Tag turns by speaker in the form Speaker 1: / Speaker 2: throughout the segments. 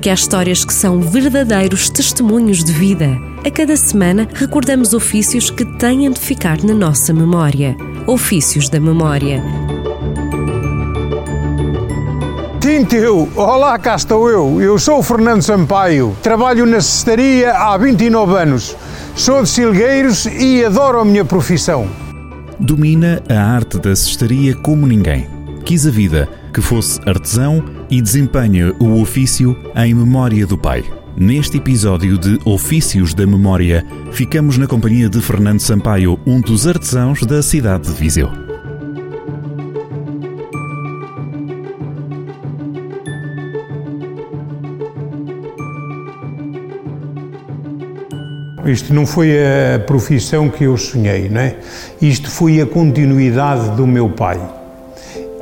Speaker 1: porque há histórias que são verdadeiros testemunhos de vida. A cada semana recordamos ofícios que têm de ficar na nossa memória. Ofícios da Memória.
Speaker 2: Tinteu, olá, cá estou eu. Eu sou o Fernando Sampaio. Trabalho na cestaria há 29 anos. Sou de Silgueiros e adoro a minha profissão.
Speaker 3: Domina a arte da cestaria como ninguém. Quis a vida que fosse artesão e desempenha o ofício em memória do pai. Neste episódio de Ofícios da Memória, ficamos na companhia de Fernando Sampaio, um dos artesãos da cidade de Viseu.
Speaker 2: Isto não foi a profissão que eu sonhei, não é? Isto foi a continuidade do meu pai.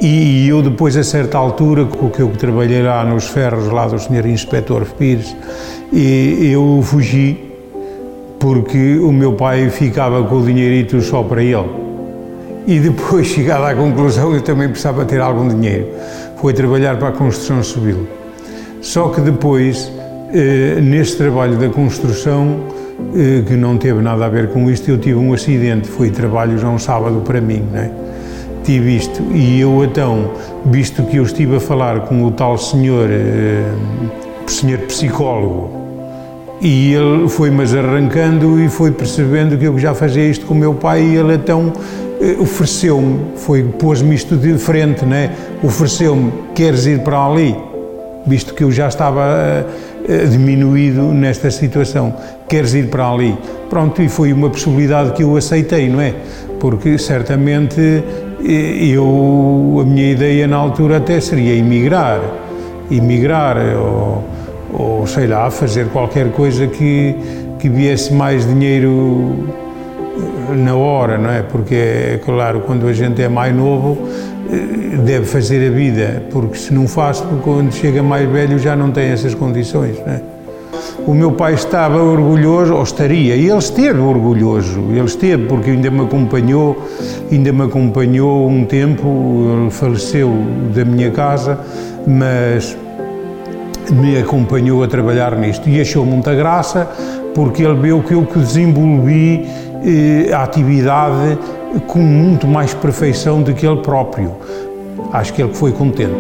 Speaker 2: E eu depois, a certa altura, com que eu trabalhei lá nos ferros, lá do Sr. Inspetor Pires, eu fugi porque o meu pai ficava com o dinheirito só para ele. E depois, chegado à conclusão, eu também precisava ter algum dinheiro. Foi trabalhar para a construção civil. Só que depois, eh, neste trabalho da construção, eh, que não teve nada a ver com isto, eu tive um acidente. Foi trabalho já um sábado para mim, não é? Tive isto. E eu então, visto que eu estive a falar com o tal senhor, eh, senhor psicólogo, e ele foi-mas arrancando e foi percebendo que eu já fazia isto com o meu pai e ele então eh, ofereceu-me, foi pôs-me isto de frente, né? Ofereceu-me, queres ir para ali? Visto que eu já estava uh, diminuído nesta situação, queres ir para ali? Pronto, e foi uma possibilidade que eu aceitei, não é? Porque certamente eu, a minha ideia na altura até seria emigrar, emigrar ou, ou sei lá, fazer qualquer coisa que, que viesse mais dinheiro eh, na hora, não é? Porque é claro, quando a gente é mais novo, eh, deve fazer a vida, porque se não faz, quando chega mais velho já não tem essas condições, não é? O meu pai estava orgulhoso, ou estaria, e ele esteve orgulhoso, ele esteve, porque ainda me acompanhou, ainda me acompanhou um tempo, ele faleceu da minha casa, mas me acompanhou a trabalhar nisto e achou muita graça, porque ele viu que eu que desenvolvi eh, a atividade com muito mais perfeição do que ele próprio. Acho que ele foi contente.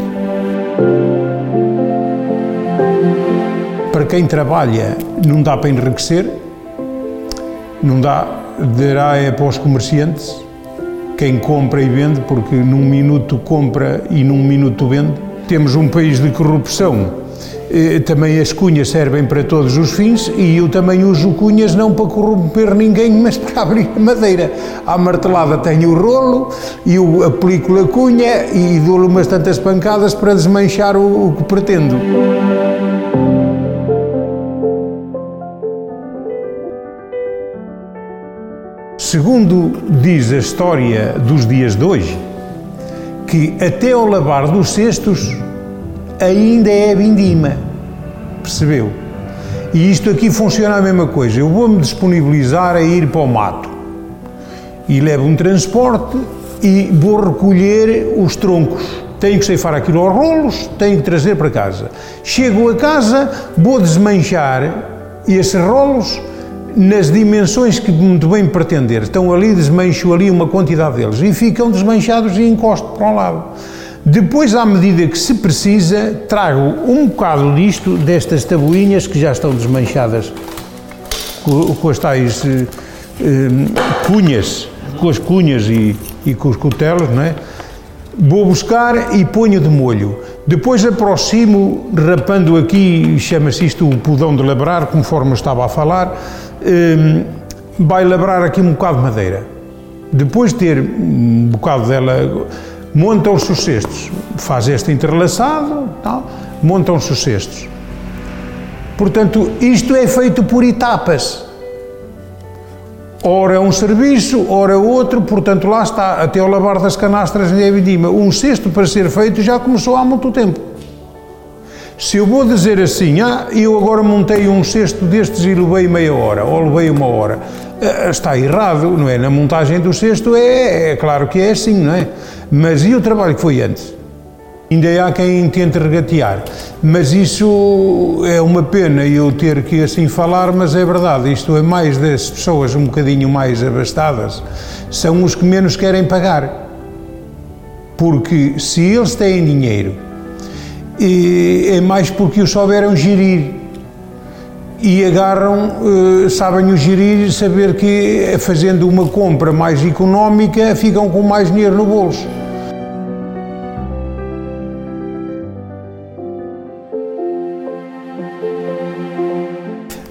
Speaker 2: Para quem trabalha, não dá para enriquecer, não dá, dará é para os comerciantes, quem compra e vende, porque num minuto compra e num minuto vende. Temos um país de corrupção. Eh, também as cunhas servem para todos os fins e eu também uso cunhas não para corromper ninguém, mas para abrir madeira. À martelada tenho o rolo e eu aplico a cunha e dou-lhe umas tantas pancadas para desmanchar o, o que pretendo. Segundo diz a história dos dias de hoje, que até ao lavar dos cestos ainda é vindima. Percebeu? E isto aqui funciona a mesma coisa. Eu vou-me disponibilizar a ir para o mato e levo um transporte e vou recolher os troncos. Tenho que ceifar aquilo aos rolos, tenho que trazer para casa. Chego a casa, vou desmanchar esses rolos nas dimensões que muito bem pretender. Estão ali, desmancho ali uma quantidade deles e ficam desmanchados e encosto para um lado. Depois, à medida que se precisa, trago um bocado disto, destas tabuinhas que já estão desmanchadas com, com as tais eh, eh, cunhas, com as cunhas e, e com os cutelos, não é? Vou buscar e ponho de molho. Depois aproximo, rapando aqui, chama-se isto o pudão de labrar, conforme estava a falar, um, vai labrar aqui um bocado de madeira. Depois de ter um bocado dela, montam-se os cestos. Faz este entrelaçado, tal, montam-se os cestos. Portanto, isto é feito por etapas. Ora um serviço, ora outro, portanto lá está, até o lavar das canastras em Evidima. Um cesto para ser feito já começou há muito tempo. Se eu vou dizer assim, ah, eu agora montei um cesto destes e levei meia hora, ou levei uma hora, está errado, não é? Na montagem do cesto é, é claro que é assim, não é? Mas e o trabalho que foi antes? Ainda há quem tente regatear, mas isso é uma pena eu ter que assim falar, mas é verdade. Isto é mais das pessoas um bocadinho mais abastadas, são os que menos querem pagar. Porque se eles têm dinheiro, é mais porque o souberam gerir e agarram, eh, sabem o gerir e saber que fazendo uma compra mais económica ficam com mais dinheiro no bolso.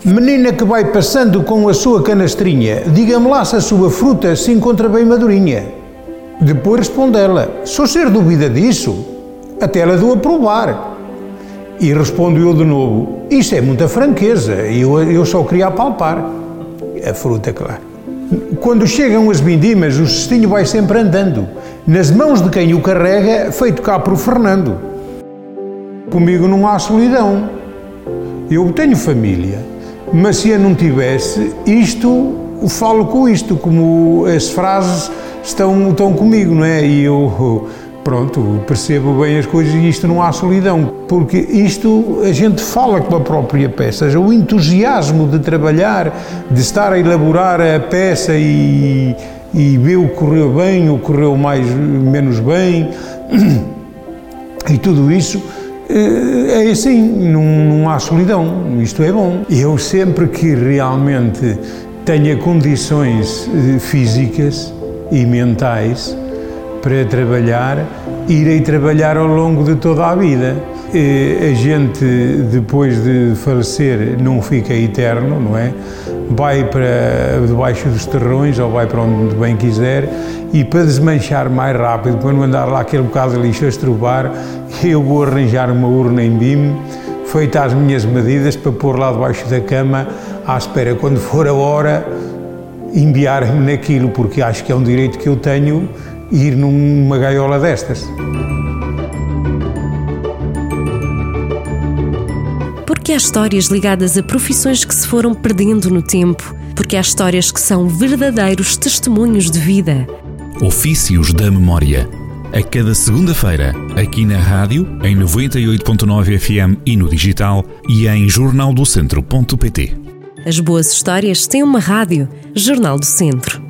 Speaker 2: Menina que vai passando com a sua canastrinha, diga-me lá se a sua fruta se encontra bem madurinha. Depois responde ela: o ser dúvida disso, até ela dou a provar. E respondo eu de novo: Isso é muita franqueza, eu, eu só queria apalpar. A fruta, claro. Quando chegam as vindimas, o cestinho vai sempre andando, nas mãos de quem o carrega, feito cá por Fernando. Comigo não há solidão. Eu tenho família mas se eu não tivesse isto, falo com isto, como as frases estão, estão comigo, não é? E eu, pronto, percebo bem as coisas e isto não há solidão, porque isto a gente fala com a própria peça, o entusiasmo de trabalhar, de estar a elaborar a peça e, e ver o que correu bem, o que correu mais, menos bem, e tudo isso eh, é assim, não, não há solidão, isto é bom. Eu sempre que realmente tenha condições eh, físicas e mentais para trabalhar, irei trabalhar ao longo de toda a vida. A gente, depois de falecer, não fica eterno, não é? Vai para debaixo dos terrões ou vai para onde bem quiser e para desmanchar mais rápido, para não andar lá aquele bocado de lixo a estrubar, eu vou arranjar uma urna em BIM, feita às minhas medidas, para pôr lá debaixo da cama, à espera, quando for a hora, enviar-me naquilo, porque acho que é um direito que eu tenho ir numa gaiola destas.
Speaker 1: Porque há histórias ligadas a profissões que se foram perdendo no tempo, porque há histórias que são verdadeiros testemunhos de vida.
Speaker 3: Ofícios da Memória. A cada segunda-feira, aqui na rádio, em 98.9 FM e no digital e em jornaldocentro.pt.
Speaker 1: As boas histórias têm uma rádio, Jornal do Centro.